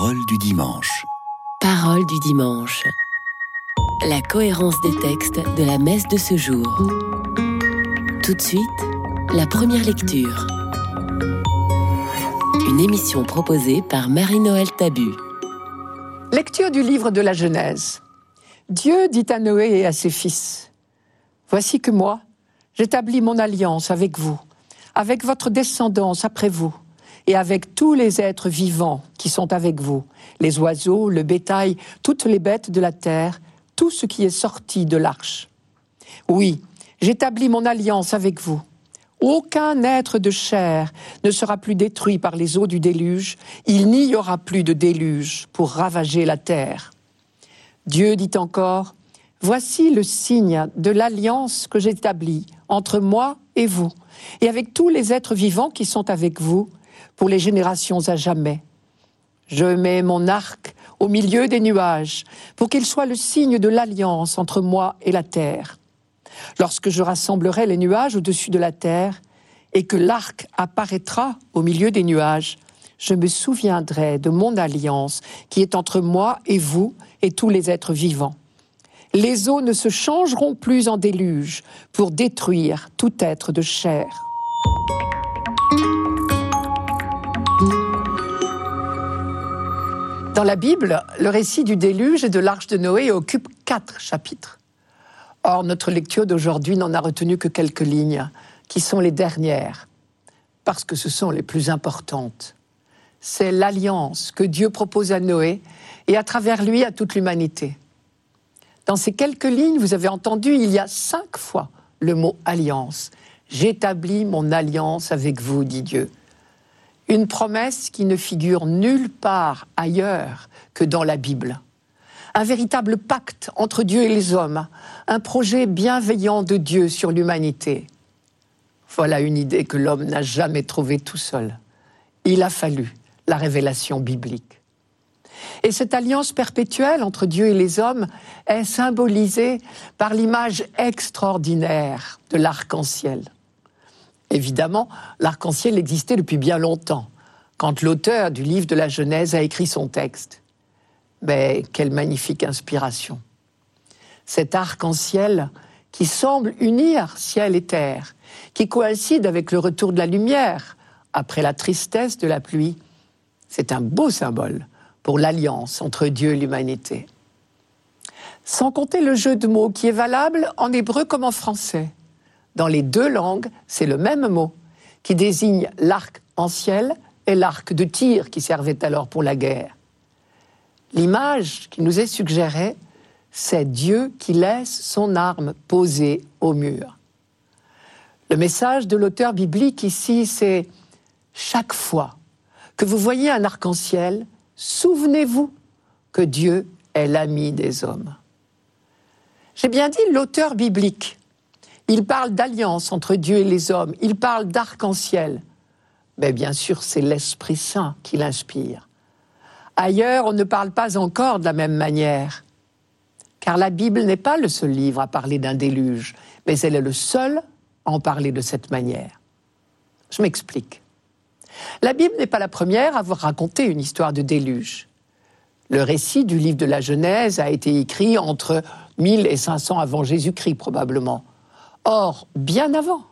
Parole du dimanche. Parole du dimanche. La cohérence des textes de la messe de ce jour. Tout de suite, la première lecture. Une émission proposée par Marie-Noël Tabu. Lecture du livre de la Genèse. Dieu dit à Noé et à ses fils, Voici que moi, j'établis mon alliance avec vous, avec votre descendance après vous et avec tous les êtres vivants qui sont avec vous, les oiseaux, le bétail, toutes les bêtes de la terre, tout ce qui est sorti de l'arche. Oui, j'établis mon alliance avec vous. Aucun être de chair ne sera plus détruit par les eaux du déluge, il n'y aura plus de déluge pour ravager la terre. Dieu dit encore, Voici le signe de l'alliance que j'établis entre moi et vous, et avec tous les êtres vivants qui sont avec vous, pour les générations à jamais. Je mets mon arc au milieu des nuages pour qu'il soit le signe de l'alliance entre moi et la terre. Lorsque je rassemblerai les nuages au-dessus de la terre et que l'arc apparaîtra au milieu des nuages, je me souviendrai de mon alliance qui est entre moi et vous et tous les êtres vivants. Les eaux ne se changeront plus en déluge pour détruire tout être de chair. Dans la Bible, le récit du déluge et de l'arche de Noé occupe quatre chapitres. Or, notre lecture d'aujourd'hui n'en a retenu que quelques lignes, qui sont les dernières, parce que ce sont les plus importantes. C'est l'alliance que Dieu propose à Noé et à travers lui à toute l'humanité. Dans ces quelques lignes, vous avez entendu, il y a cinq fois le mot alliance. J'établis mon alliance avec vous, dit Dieu. Une promesse qui ne figure nulle part ailleurs que dans la Bible. Un véritable pacte entre Dieu et les hommes, un projet bienveillant de Dieu sur l'humanité. Voilà une idée que l'homme n'a jamais trouvée tout seul. Il a fallu la révélation biblique. Et cette alliance perpétuelle entre Dieu et les hommes est symbolisée par l'image extraordinaire de l'arc-en-ciel. Évidemment, l'arc-en-ciel existait depuis bien longtemps, quand l'auteur du livre de la Genèse a écrit son texte. Mais quelle magnifique inspiration. Cet arc-en-ciel qui semble unir ciel et terre, qui coïncide avec le retour de la lumière après la tristesse de la pluie, c'est un beau symbole pour l'alliance entre Dieu et l'humanité. Sans compter le jeu de mots qui est valable en hébreu comme en français. Dans les deux langues, c'est le même mot qui désigne l'arc en ciel et l'arc de tir qui servait alors pour la guerre. L'image qui nous est suggérée, c'est Dieu qui laisse son arme posée au mur. Le message de l'auteur biblique ici, c'est chaque fois que vous voyez un arc-en-ciel, souvenez-vous que Dieu est l'ami des hommes. J'ai bien dit l'auteur biblique. Il parle d'alliance entre Dieu et les hommes, il parle d'arc-en-ciel. Mais bien sûr, c'est l'Esprit Saint qui l'inspire. Ailleurs, on ne parle pas encore de la même manière. Car la Bible n'est pas le seul livre à parler d'un déluge, mais elle est le seul à en parler de cette manière. Je m'explique. La Bible n'est pas la première à avoir raconté une histoire de déluge. Le récit du livre de la Genèse a été écrit entre 1000 et 500 avant Jésus-Christ probablement. Or, bien avant,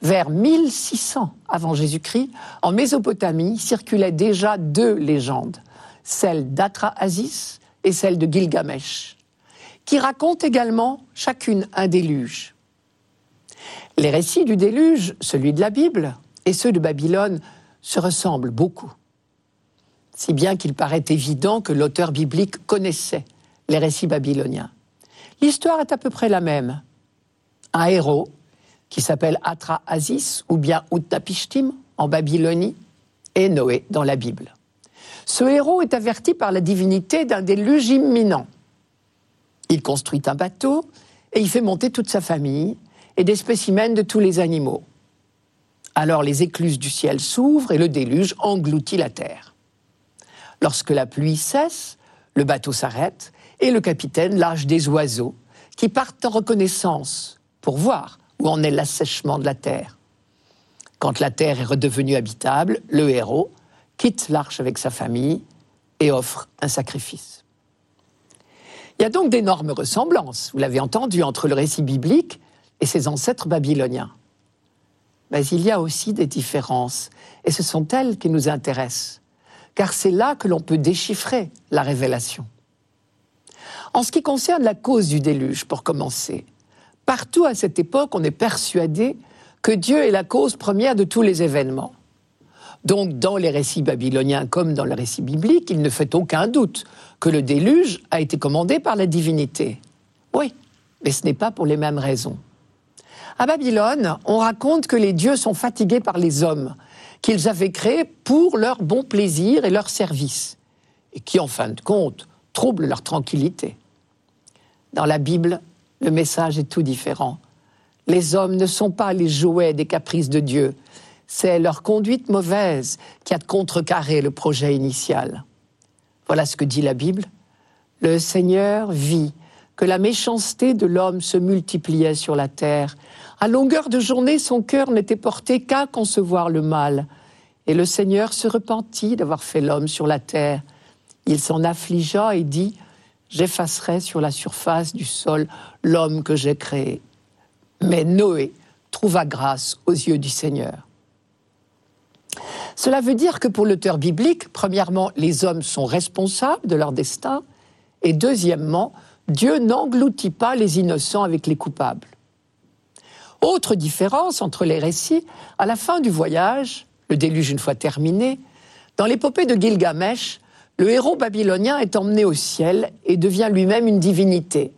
vers 1600 avant Jésus-Christ, en Mésopotamie circulaient déjà deux légendes, celle d'Atra-Asis et celle de Gilgamesh, qui racontent également chacune un déluge. Les récits du déluge, celui de la Bible et ceux de Babylone, se ressemblent beaucoup, si bien qu'il paraît évident que l'auteur biblique connaissait les récits babyloniens. L'histoire est à peu près la même un héros qui s'appelle Atra Aziz ou bien Utnapishtim en Babylonie et Noé dans la Bible. Ce héros est averti par la divinité d'un déluge imminent. Il construit un bateau et il fait monter toute sa famille et des spécimens de tous les animaux. Alors les écluses du ciel s'ouvrent et le déluge engloutit la terre. Lorsque la pluie cesse, le bateau s'arrête et le capitaine lâche des oiseaux qui partent en reconnaissance pour voir où en est l'assèchement de la terre. Quand la terre est redevenue habitable, le héros quitte l'arche avec sa famille et offre un sacrifice. Il y a donc d'énormes ressemblances, vous l'avez entendu, entre le récit biblique et ses ancêtres babyloniens. Mais il y a aussi des différences, et ce sont elles qui nous intéressent, car c'est là que l'on peut déchiffrer la révélation. En ce qui concerne la cause du déluge, pour commencer, partout à cette époque, on est persuadé que Dieu est la cause première de tous les événements. Donc, dans les récits babyloniens comme dans le récit biblique, il ne fait aucun doute que le déluge a été commandé par la divinité. Oui, mais ce n'est pas pour les mêmes raisons. À Babylone, on raconte que les dieux sont fatigués par les hommes, qu'ils avaient créés pour leur bon plaisir et leur service, et qui, en fin de compte, troublent leur tranquillité. Dans la Bible, le message est tout différent. Les hommes ne sont pas les jouets des caprices de Dieu, c'est leur conduite mauvaise qui a contrecarré le projet initial. Voilà ce que dit la Bible. Le Seigneur vit que la méchanceté de l'homme se multipliait sur la terre. À longueur de journée, son cœur n'était porté qu'à concevoir le mal. Et le Seigneur se repentit d'avoir fait l'homme sur la terre. Il s'en affligea et dit, J'effacerai sur la surface du sol l'homme que j'ai créé. Mais Noé trouva grâce aux yeux du Seigneur. Cela veut dire que pour l'auteur biblique, premièrement, les hommes sont responsables de leur destin, et deuxièmement, Dieu n'engloutit pas les innocents avec les coupables. Autre différence entre les récits, à la fin du voyage, le déluge une fois terminé, dans l'épopée de Gilgamesh, le héros babylonien est emmené au ciel et devient lui-même une divinité.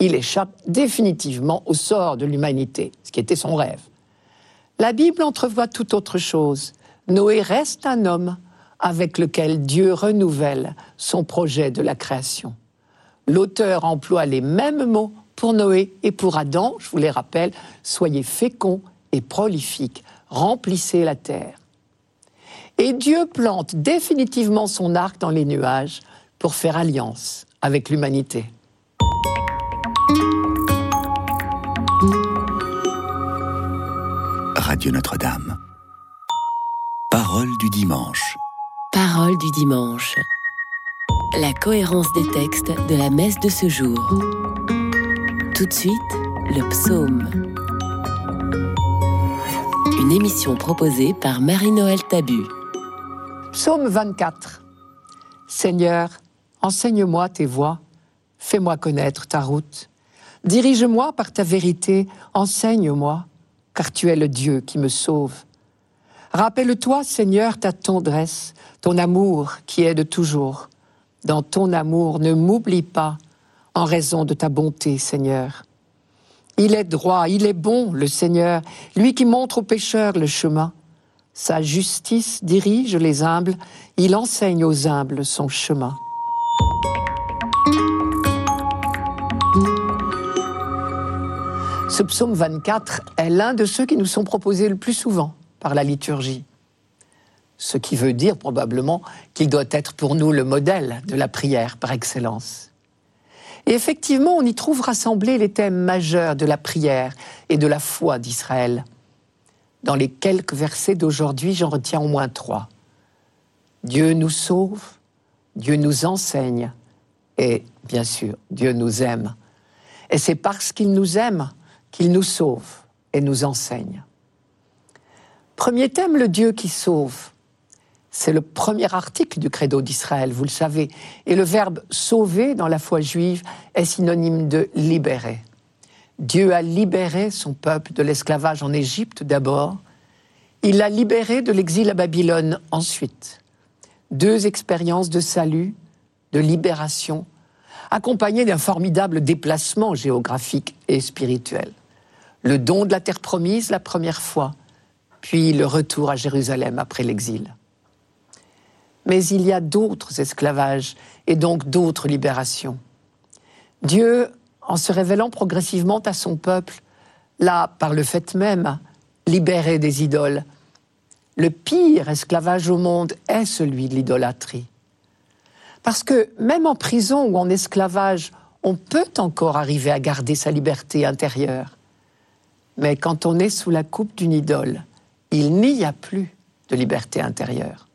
Il échappe définitivement au sort de l'humanité, ce qui était son rêve. La Bible entrevoit tout autre chose. Noé reste un homme avec lequel Dieu renouvelle son projet de la création. L'auteur emploie les mêmes mots pour Noé et pour Adam, je vous les rappelle, soyez féconds et prolifiques, remplissez la terre. Et Dieu plante définitivement son arc dans les nuages pour faire alliance avec l'humanité. Radio Notre-Dame. Parole du dimanche. Parole du dimanche. La cohérence des textes de la messe de ce jour. Tout de suite, le psaume. Une émission proposée par Marie-Noël Tabu. Psaume 24. Seigneur, enseigne-moi tes voies, fais-moi connaître ta route. Dirige-moi par ta vérité, enseigne-moi, car tu es le Dieu qui me sauve. Rappelle-toi, Seigneur, ta tendresse, ton amour qui est de toujours. Dans ton amour, ne m'oublie pas en raison de ta bonté, Seigneur. Il est droit, il est bon, le Seigneur, lui qui montre aux pécheurs le chemin. Sa justice dirige les humbles, il enseigne aux humbles son chemin. Ce psaume 24 est l'un de ceux qui nous sont proposés le plus souvent par la liturgie. Ce qui veut dire probablement qu'il doit être pour nous le modèle de la prière par excellence. Et effectivement, on y trouve rassemblés les thèmes majeurs de la prière et de la foi d'Israël. Dans les quelques versets d'aujourd'hui, j'en retiens au moins trois. Dieu nous sauve, Dieu nous enseigne et, bien sûr, Dieu nous aime. Et c'est parce qu'il nous aime qu'il nous sauve et nous enseigne. Premier thème, le Dieu qui sauve. C'est le premier article du credo d'Israël, vous le savez. Et le verbe sauver dans la foi juive est synonyme de libérer. Dieu a libéré son peuple de l'esclavage en Égypte d'abord. Il l'a libéré de l'exil à Babylone ensuite. Deux expériences de salut, de libération, accompagnées d'un formidable déplacement géographique et spirituel. Le don de la terre promise la première fois, puis le retour à Jérusalem après l'exil. Mais il y a d'autres esclavages et donc d'autres libérations. Dieu, en se révélant progressivement à son peuple, l'a, par le fait même, libéré des idoles. Le pire esclavage au monde est celui de l'idolâtrie. Parce que même en prison ou en esclavage, on peut encore arriver à garder sa liberté intérieure. Mais quand on est sous la coupe d'une idole, il n'y a plus de liberté intérieure.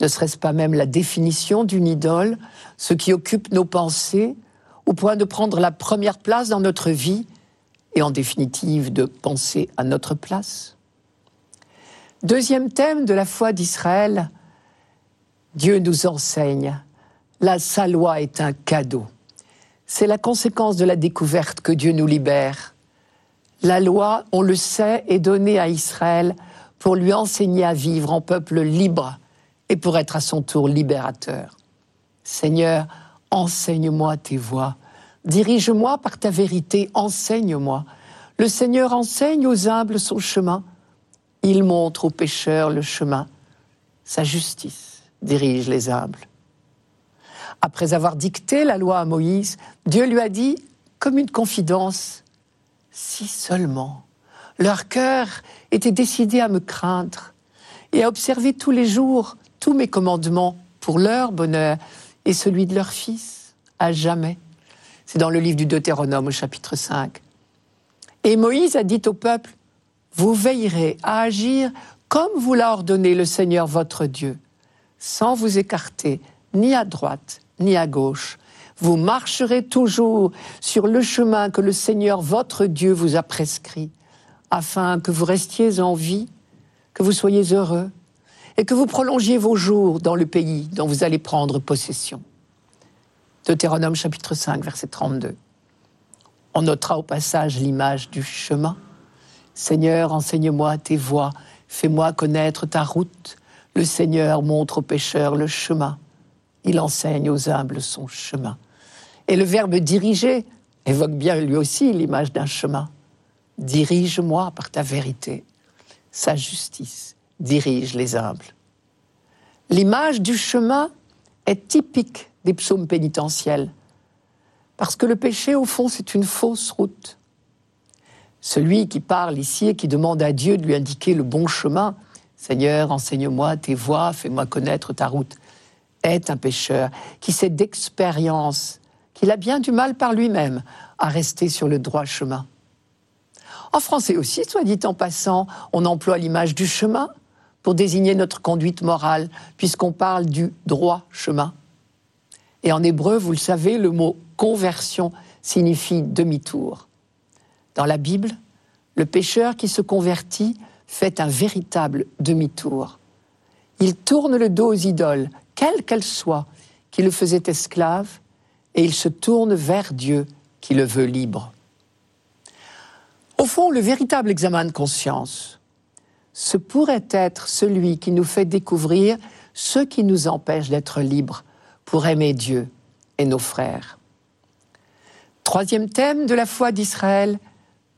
Ne serait-ce pas même la définition d'une idole, ce qui occupe nos pensées, au point de prendre la première place dans notre vie et en définitive de penser à notre place Deuxième thème de la foi d'Israël, Dieu nous enseigne, la sa loi est un cadeau. C'est la conséquence de la découverte que Dieu nous libère. La loi, on le sait, est donnée à Israël pour lui enseigner à vivre en peuple libre et pour être à son tour libérateur. Seigneur, enseigne-moi tes voies. Dirige-moi par ta vérité, enseigne-moi. Le Seigneur enseigne aux humbles son chemin. Il montre aux pécheurs le chemin. Sa justice dirige les humbles. Après avoir dicté la loi à Moïse, Dieu lui a dit, comme une confidence, si seulement leur cœur était décidé à me craindre et à observer tous les jours tous mes commandements pour leur bonheur et celui de leur fils à jamais. C'est dans le livre du Deutéronome au chapitre 5. Et Moïse a dit au peuple, vous veillerez à agir comme vous l'a ordonné le Seigneur votre Dieu, sans vous écarter ni à droite ni à gauche. Vous marcherez toujours sur le chemin que le Seigneur votre Dieu vous a prescrit, afin que vous restiez en vie, que vous soyez heureux et que vous prolongiez vos jours dans le pays dont vous allez prendre possession. Deutéronome chapitre 5, verset 32. On notera au passage l'image du chemin. Seigneur, enseigne-moi tes voies, fais-moi connaître ta route. Le Seigneur montre aux pécheurs le chemin. Il enseigne aux humbles son chemin. Et le verbe diriger évoque bien lui aussi l'image d'un chemin. Dirige-moi par ta vérité. Sa justice dirige les humbles. L'image du chemin est typique des psaumes pénitentiels, parce que le péché, au fond, c'est une fausse route. Celui qui parle ici et qui demande à Dieu de lui indiquer le bon chemin, Seigneur, enseigne-moi tes voies, fais-moi connaître ta route, est un pécheur qui sait d'expérience qu'il a bien du mal par lui-même à rester sur le droit chemin. En français aussi, soit dit en passant, on emploie l'image du chemin pour désigner notre conduite morale, puisqu'on parle du droit chemin. Et en hébreu, vous le savez, le mot conversion signifie demi-tour. Dans la Bible, le pécheur qui se convertit fait un véritable demi-tour. Il tourne le dos aux idoles, quelles qu'elles soient, qui le faisaient esclave, et il se tourne vers Dieu qui le veut libre. Au fond, le véritable examen de conscience, ce pourrait être celui qui nous fait découvrir ce qui nous empêche d'être libres pour aimer Dieu et nos frères. Troisième thème de la foi d'Israël,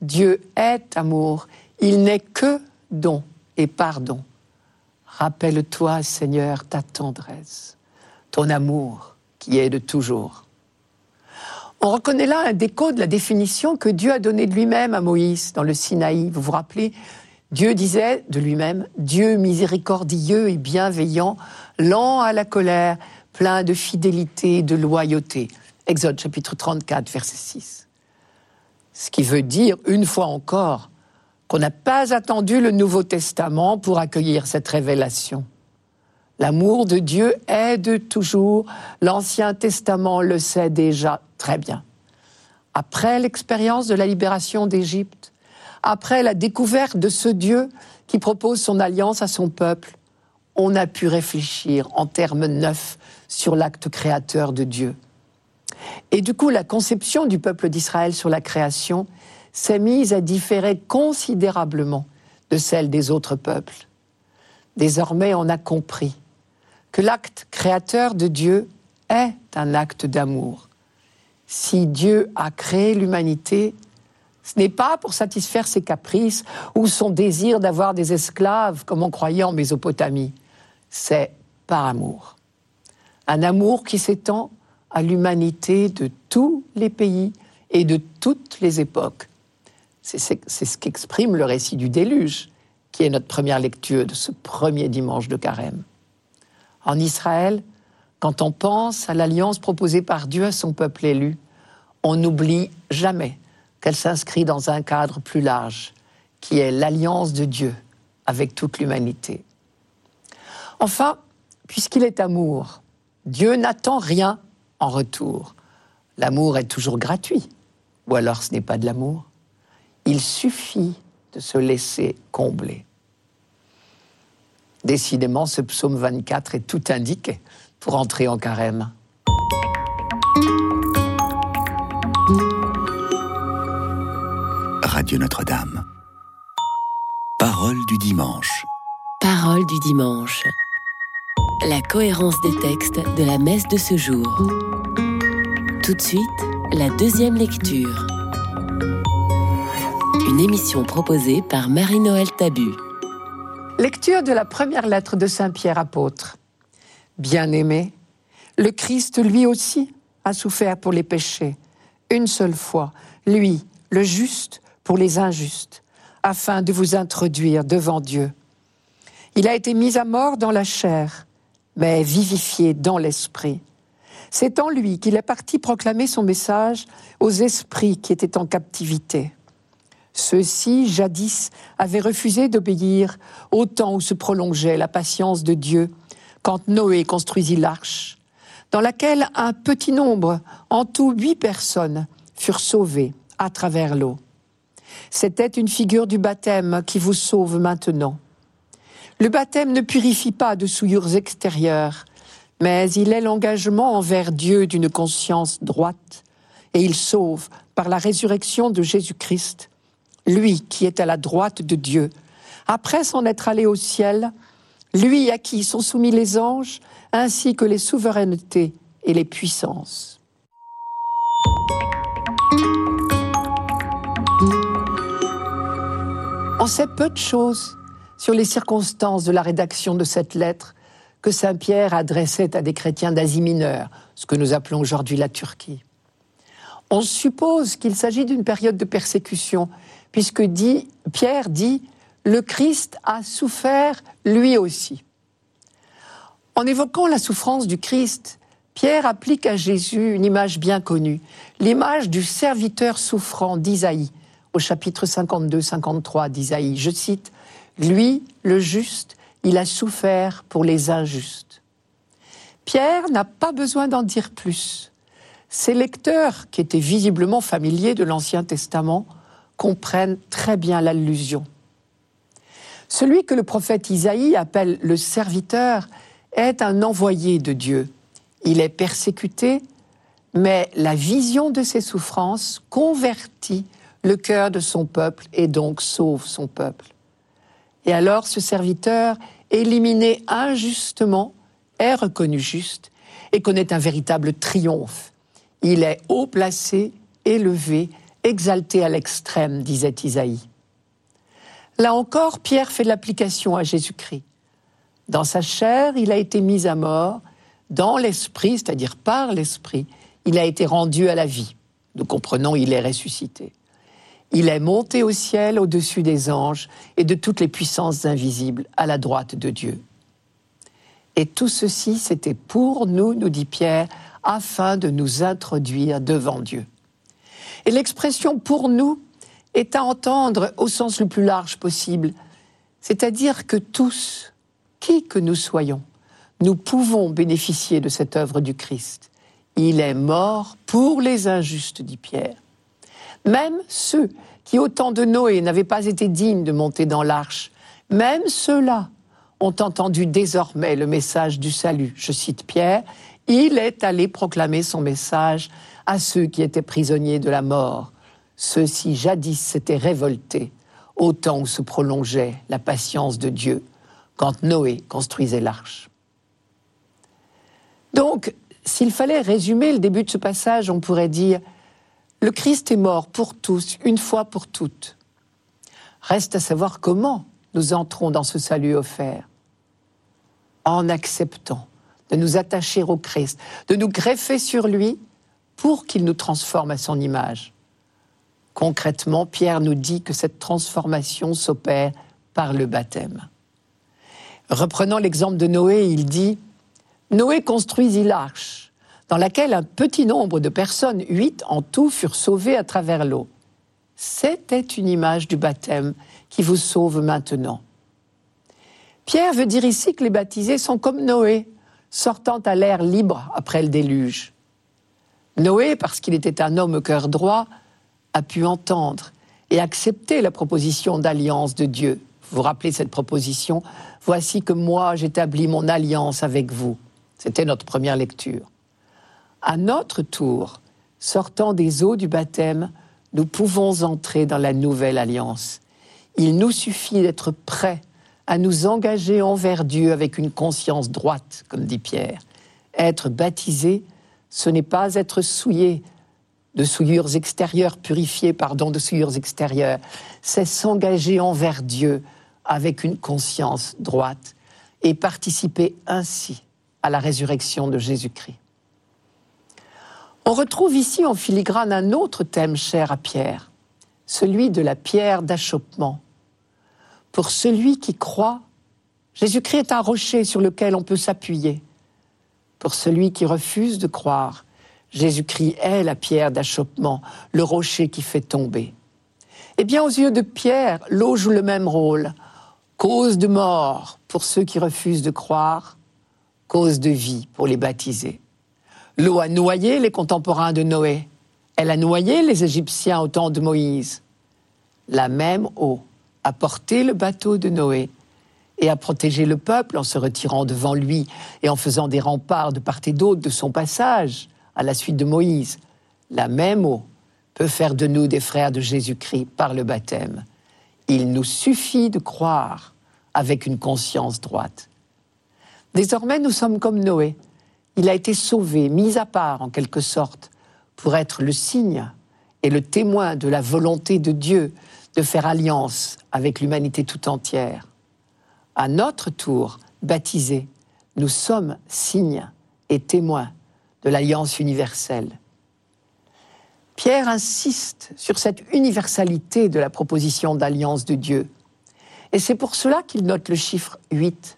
Dieu est amour, il n'est que don et pardon. Rappelle-toi, Seigneur, ta tendresse, ton amour qui est de toujours. On reconnaît là un déco de la définition que Dieu a donnée de lui-même à Moïse dans le Sinaï. Vous vous rappelez, Dieu disait de lui-même, Dieu miséricordieux et bienveillant, lent à la colère, plein de fidélité et de loyauté. Exode chapitre 34, verset 6. Ce qui veut dire, une fois encore, qu'on n'a pas attendu le Nouveau Testament pour accueillir cette révélation. L'amour de Dieu est de toujours, l'Ancien Testament le sait déjà très bien. Après l'expérience de la libération d'Égypte, après la découverte de ce Dieu qui propose son alliance à son peuple, on a pu réfléchir en termes neufs sur l'acte créateur de Dieu. Et du coup, la conception du peuple d'Israël sur la création s'est mise à différer considérablement de celle des autres peuples. Désormais, on a compris que l'acte créateur de Dieu est un acte d'amour. Si Dieu a créé l'humanité, ce n'est pas pour satisfaire ses caprices ou son désir d'avoir des esclaves, comme on croyait en Mésopotamie. C'est par amour. Un amour qui s'étend à l'humanité de tous les pays et de toutes les époques. C'est ce qu'exprime le récit du déluge, qui est notre première lecture de ce premier dimanche de carême. En Israël, quand on pense à l'alliance proposée par Dieu à son peuple élu, on n'oublie jamais qu'elle s'inscrit dans un cadre plus large, qui est l'alliance de Dieu avec toute l'humanité. Enfin, puisqu'il est amour, Dieu n'attend rien en retour. L'amour est toujours gratuit, ou alors ce n'est pas de l'amour. Il suffit de se laisser combler. Décidément, ce psaume 24 est tout indiqué pour entrer en carême. Radio Notre-Dame. Parole du dimanche. Parole du dimanche. La cohérence des textes de la messe de ce jour. Tout de suite, la deuxième lecture. Une émission proposée par Marie-Noël Tabu. Lecture de la première lettre de Saint Pierre apôtre. Bien-aimé, le Christ lui aussi a souffert pour les péchés, une seule fois, lui, le juste, pour les injustes, afin de vous introduire devant Dieu. Il a été mis à mort dans la chair, mais vivifié dans l'esprit. C'est en lui qu'il est parti proclamer son message aux esprits qui étaient en captivité. Ceux-ci, jadis, avaient refusé d'obéir au temps où se prolongeait la patience de Dieu, quand Noé construisit l'arche, dans laquelle un petit nombre, en tout huit personnes, furent sauvées à travers l'eau. C'était une figure du baptême qui vous sauve maintenant. Le baptême ne purifie pas de souillures extérieures, mais il est l'engagement envers Dieu d'une conscience droite, et il sauve par la résurrection de Jésus-Christ lui qui est à la droite de Dieu, après s'en être allé au ciel, lui à qui sont soumis les anges, ainsi que les souverainetés et les puissances. Sait peu de choses sur les circonstances de la rédaction de cette lettre que Saint Pierre adressait à des chrétiens d'Asie mineure, ce que nous appelons aujourd'hui la Turquie. On suppose qu'il s'agit d'une période de persécution puisque dit, Pierre dit, le Christ a souffert lui aussi. En évoquant la souffrance du Christ, Pierre applique à Jésus une image bien connue, l'image du serviteur souffrant d'Isaïe, au chapitre 52-53 d'Isaïe. Je cite, Lui, le juste, il a souffert pour les injustes. Pierre n'a pas besoin d'en dire plus. Ses lecteurs, qui étaient visiblement familiers de l'Ancien Testament, comprennent très bien l'allusion. Celui que le prophète Isaïe appelle le serviteur est un envoyé de Dieu. Il est persécuté, mais la vision de ses souffrances convertit le cœur de son peuple et donc sauve son peuple. Et alors ce serviteur, éliminé injustement, est reconnu juste et connaît un véritable triomphe. Il est haut placé, élevé, exalté à l'extrême, disait Isaïe. Là encore, Pierre fait l'application à Jésus-Christ. Dans sa chair, il a été mis à mort, dans l'esprit, c'est-à-dire par l'esprit, il a été rendu à la vie. Nous comprenons, il est ressuscité. Il est monté au ciel au-dessus des anges et de toutes les puissances invisibles à la droite de Dieu. Et tout ceci, c'était pour nous, nous dit Pierre, afin de nous introduire devant Dieu. Et l'expression pour nous est à entendre au sens le plus large possible, c'est-à-dire que tous, qui que nous soyons, nous pouvons bénéficier de cette œuvre du Christ. Il est mort pour les injustes, dit Pierre. Même ceux qui, au temps de Noé, n'avaient pas été dignes de monter dans l'arche, même ceux-là ont entendu désormais le message du salut. Je cite Pierre, il est allé proclamer son message à ceux qui étaient prisonniers de la mort. Ceux-ci jadis s'étaient révoltés au temps où se prolongeait la patience de Dieu quand Noé construisait l'arche. Donc, s'il fallait résumer le début de ce passage, on pourrait dire le Christ est mort pour tous, une fois pour toutes. Reste à savoir comment nous entrons dans ce salut offert. En acceptant de nous attacher au Christ, de nous greffer sur lui pour qu'il nous transforme à son image. Concrètement, Pierre nous dit que cette transformation s'opère par le baptême. Reprenant l'exemple de Noé, il dit Noé construisit l'arche, dans laquelle un petit nombre de personnes, huit en tout, furent sauvées à travers l'eau. C'était une image du baptême qui vous sauve maintenant. Pierre veut dire ici que les baptisés sont comme Noé, sortant à l'air libre après le déluge. Noé, parce qu'il était un homme au cœur droit, a pu entendre et accepter la proposition d'alliance de Dieu. Vous vous rappelez cette proposition? Voici que moi j'établis mon alliance avec vous. C'était notre première lecture. À notre tour, sortant des eaux du baptême, nous pouvons entrer dans la nouvelle alliance. Il nous suffit d'être prêts à nous engager envers Dieu avec une conscience droite, comme dit Pierre. Être baptisé, ce n'est pas être souillé de souillures extérieures, purifié, pardon, de souillures extérieures, c'est s'engager envers Dieu avec une conscience droite et participer ainsi à la résurrection de Jésus-Christ. On retrouve ici en filigrane un autre thème cher à Pierre, celui de la pierre d'achoppement. Pour celui qui croit, Jésus-Christ est un rocher sur lequel on peut s'appuyer. Pour celui qui refuse de croire, Jésus-Christ est la pierre d'achoppement, le rocher qui fait tomber. Eh bien, aux yeux de Pierre, l'eau joue le même rôle. Cause de mort pour ceux qui refusent de croire, cause de vie pour les baptisés. L'eau a noyé les contemporains de Noé. Elle a noyé les Égyptiens au temps de Moïse. La même eau a porté le bateau de Noé et a protégé le peuple en se retirant devant lui et en faisant des remparts de part et d'autre de son passage à la suite de Moïse. La même eau peut faire de nous des frères de Jésus-Christ par le baptême. Il nous suffit de croire avec une conscience droite. Désormais, nous sommes comme Noé. Il a été sauvé, mis à part en quelque sorte, pour être le signe et le témoin de la volonté de Dieu de faire alliance avec l'humanité tout entière. À notre tour, baptisés, nous sommes signes et témoins de l'alliance universelle. Pierre insiste sur cette universalité de la proposition d'alliance de Dieu. Et c'est pour cela qu'il note le chiffre 8.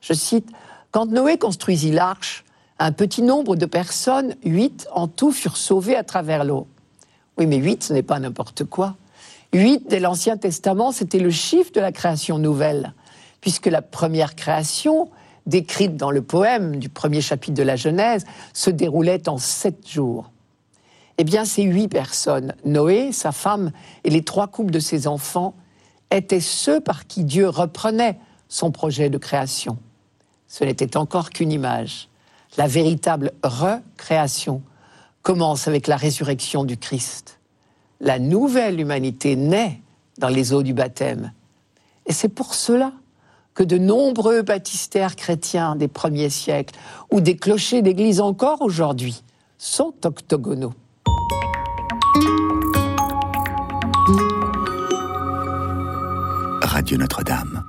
Je cite, Quand Noé construisit l'arche, un petit nombre de personnes, 8 en tout, furent sauvées à travers l'eau. Oui, mais 8, ce n'est pas n'importe quoi. 8 dès l'Ancien Testament, c'était le chiffre de la création nouvelle, puisque la première création, décrite dans le poème du premier chapitre de la Genèse, se déroulait en sept jours. Eh bien, ces huit personnes, Noé, sa femme et les trois couples de ses enfants, étaient ceux par qui Dieu reprenait son projet de création. Ce n'était encore qu'une image. La véritable recréation commence avec la résurrection du Christ la nouvelle humanité naît dans les eaux du baptême. Et c'est pour cela que de nombreux baptistères chrétiens des premiers siècles, ou des clochers d'église encore aujourd'hui, sont octogonaux. Radio Notre-Dame.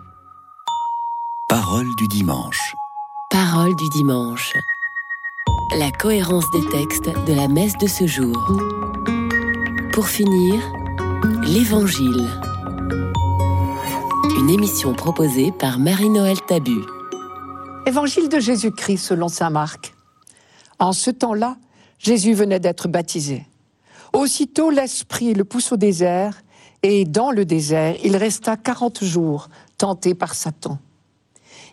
Parole du dimanche. Parole du dimanche. La cohérence des textes de la messe de ce jour. Pour finir, l'Évangile. Une émission proposée par Marie-Noël Tabu. Évangile de Jésus-Christ selon Saint Marc. En ce temps-là, Jésus venait d'être baptisé. Aussitôt l'Esprit le pousse au désert, et dans le désert, il resta quarante jours, tenté par Satan.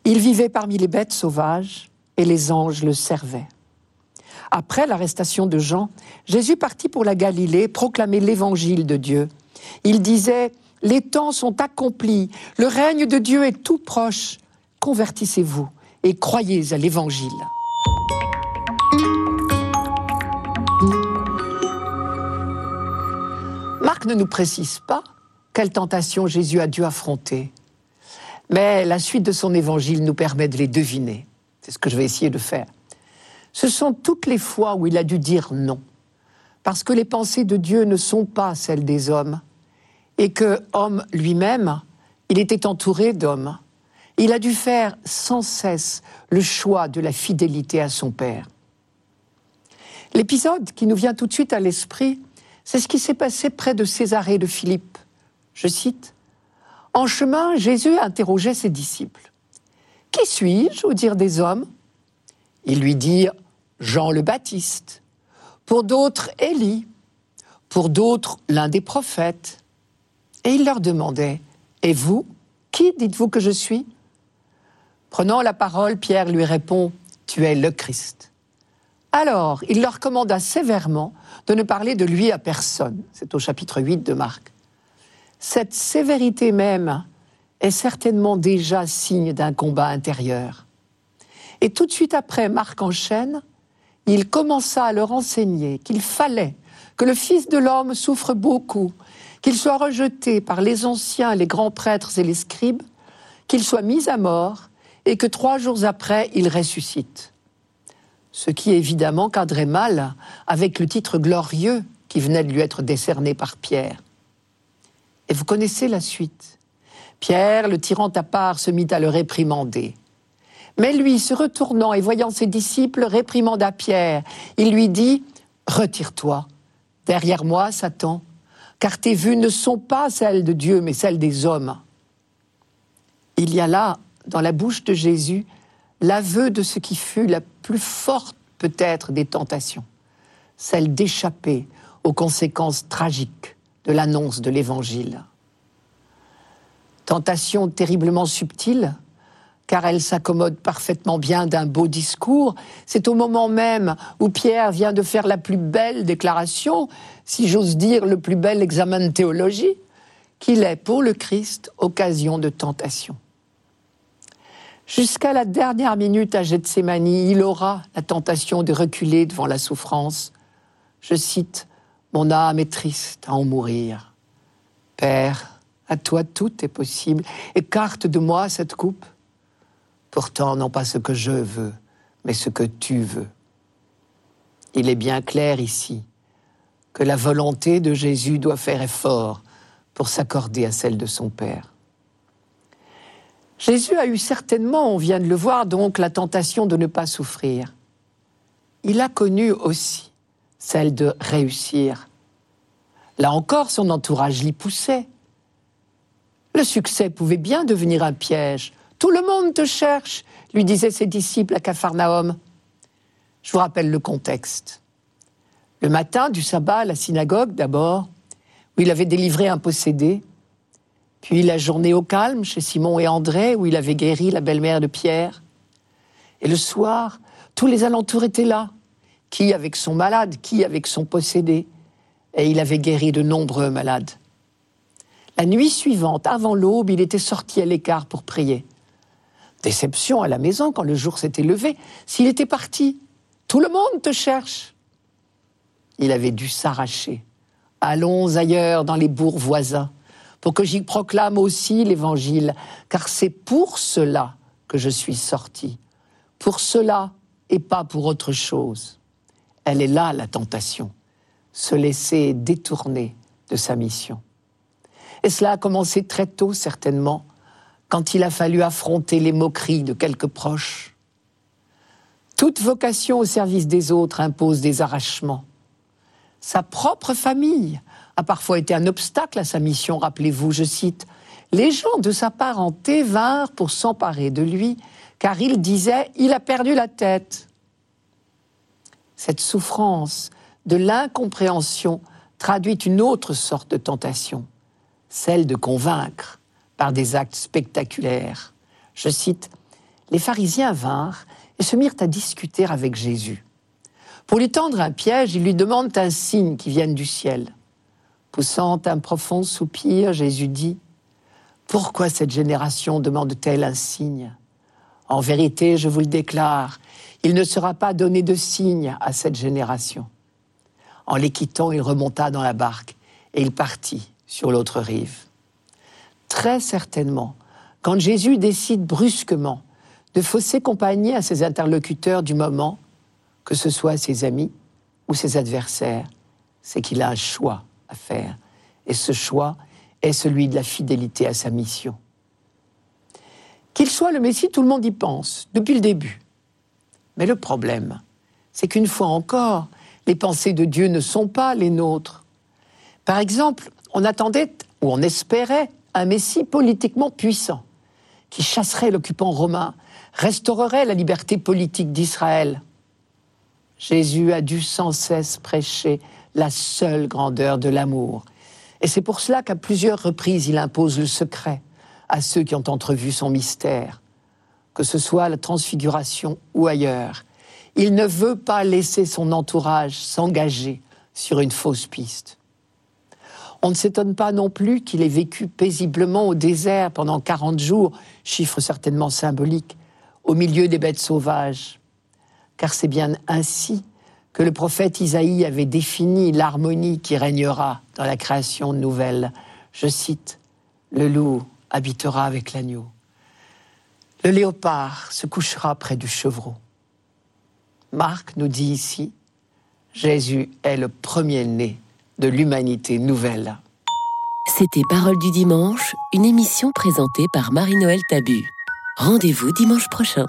Il vivait parmi les bêtes sauvages, et les anges le servaient. Après l'arrestation de Jean, Jésus partit pour la Galilée proclamer l'évangile de Dieu. Il disait, Les temps sont accomplis, le règne de Dieu est tout proche, convertissez-vous et croyez à l'évangile. Marc ne nous précise pas quelle tentation Jésus a dû affronter, mais la suite de son évangile nous permet de les deviner. C'est ce que je vais essayer de faire ce sont toutes les fois où il a dû dire non. Parce que les pensées de Dieu ne sont pas celles des hommes. Et que, homme lui-même, il était entouré d'hommes. Il a dû faire sans cesse le choix de la fidélité à son Père. L'épisode qui nous vient tout de suite à l'esprit, c'est ce qui s'est passé près de Césarée de Philippe. Je cite En chemin, Jésus interrogeait ses disciples Qui suis-je au dire des hommes? Ils lui dirent Jean le Baptiste, pour d'autres Élie, pour d'autres l'un des prophètes. Et il leur demandait, Et vous, qui dites-vous que je suis? Prenant la parole, Pierre lui répond, tu es le Christ. Alors, il leur commanda sévèrement de ne parler de lui à personne. C'est au chapitre 8 de Marc. Cette sévérité même est certainement déjà signe d'un combat intérieur. Et tout de suite après, Marc enchaîne, il commença à leur enseigner qu'il fallait que le Fils de l'homme souffre beaucoup, qu'il soit rejeté par les anciens, les grands prêtres et les scribes, qu'il soit mis à mort et que trois jours après, il ressuscite. Ce qui évidemment cadrait mal avec le titre glorieux qui venait de lui être décerné par Pierre. Et vous connaissez la suite. Pierre, le tirant à part, se mit à le réprimander. Mais lui, se retournant et voyant ses disciples, réprimanda Pierre. Il lui dit Retire-toi, derrière moi, Satan, car tes vues ne sont pas celles de Dieu, mais celles des hommes. Il y a là, dans la bouche de Jésus, l'aveu de ce qui fut la plus forte peut-être des tentations, celle d'échapper aux conséquences tragiques de l'annonce de l'Évangile. Tentation terriblement subtile, car elle s'accommode parfaitement bien d'un beau discours. C'est au moment même où Pierre vient de faire la plus belle déclaration, si j'ose dire le plus bel examen de théologie, qu'il est pour le Christ occasion de tentation. Jusqu'à la dernière minute à Gethsemane, il aura la tentation de reculer devant la souffrance. Je cite, Mon âme est triste à en mourir. Père, à toi, tout est possible. Écarte de moi cette coupe. Pourtant, non pas ce que je veux, mais ce que tu veux. Il est bien clair ici que la volonté de Jésus doit faire effort pour s'accorder à celle de son Père. Jésus a eu certainement, on vient de le voir, donc la tentation de ne pas souffrir. Il a connu aussi celle de réussir. Là encore, son entourage l'y poussait. Le succès pouvait bien devenir un piège. Tout le monde te cherche, lui disaient ses disciples à Capharnaüm. Je vous rappelle le contexte. Le matin du sabbat à la synagogue d'abord, où il avait délivré un possédé, puis la journée au calme chez Simon et André, où il avait guéri la belle-mère de Pierre. Et le soir, tous les alentours étaient là, qui avec son malade, qui avec son possédé. Et il avait guéri de nombreux malades. La nuit suivante, avant l'aube, il était sorti à l'écart pour prier. Déception à la maison quand le jour s'était levé. S'il était parti, tout le monde te cherche. Il avait dû s'arracher. Allons ailleurs dans les bourgs voisins pour que j'y proclame aussi l'évangile, car c'est pour cela que je suis sorti. Pour cela et pas pour autre chose. Elle est là, la tentation, se laisser détourner de sa mission. Et cela a commencé très tôt, certainement, quand il a fallu affronter les moqueries de quelques proches. Toute vocation au service des autres impose des arrachements. Sa propre famille a parfois été un obstacle à sa mission, rappelez-vous, je cite, Les gens de sa parenté vinrent pour s'emparer de lui, car il disait, il a perdu la tête. Cette souffrance de l'incompréhension traduit une autre sorte de tentation celle de convaincre par des actes spectaculaires. Je cite, Les pharisiens vinrent et se mirent à discuter avec Jésus. Pour lui tendre un piège, ils lui demandent un signe qui vienne du ciel. Poussant un profond soupir, Jésus dit, Pourquoi cette génération demande-t-elle un signe? En vérité, je vous le déclare, il ne sera pas donné de signe à cette génération. En les quittant, il remonta dans la barque et il partit sur l'autre rive. Très certainement, quand Jésus décide brusquement de fausser compagnie à ses interlocuteurs du moment, que ce soit ses amis ou ses adversaires, c'est qu'il a un choix à faire. Et ce choix est celui de la fidélité à sa mission. Qu'il soit le Messie, tout le monde y pense, depuis le début. Mais le problème, c'est qu'une fois encore, les pensées de Dieu ne sont pas les nôtres. Par exemple, on attendait ou on espérait un Messie politiquement puissant, qui chasserait l'occupant romain, restaurerait la liberté politique d'Israël. Jésus a dû sans cesse prêcher la seule grandeur de l'amour. Et c'est pour cela qu'à plusieurs reprises il impose le secret à ceux qui ont entrevu son mystère. que ce soit à la transfiguration ou ailleurs. Il ne veut pas laisser son entourage s'engager sur une fausse piste. On ne s'étonne pas non plus qu'il ait vécu paisiblement au désert pendant 40 jours, chiffre certainement symbolique, au milieu des bêtes sauvages. Car c'est bien ainsi que le prophète Isaïe avait défini l'harmonie qui régnera dans la création nouvelle. Je cite, Le loup habitera avec l'agneau. Le léopard se couchera près du chevreau. Marc nous dit ici, Jésus est le premier-né de l'humanité nouvelle. C'était Parole du dimanche, une émission présentée par Marie-Noël Tabu. Rendez-vous dimanche prochain.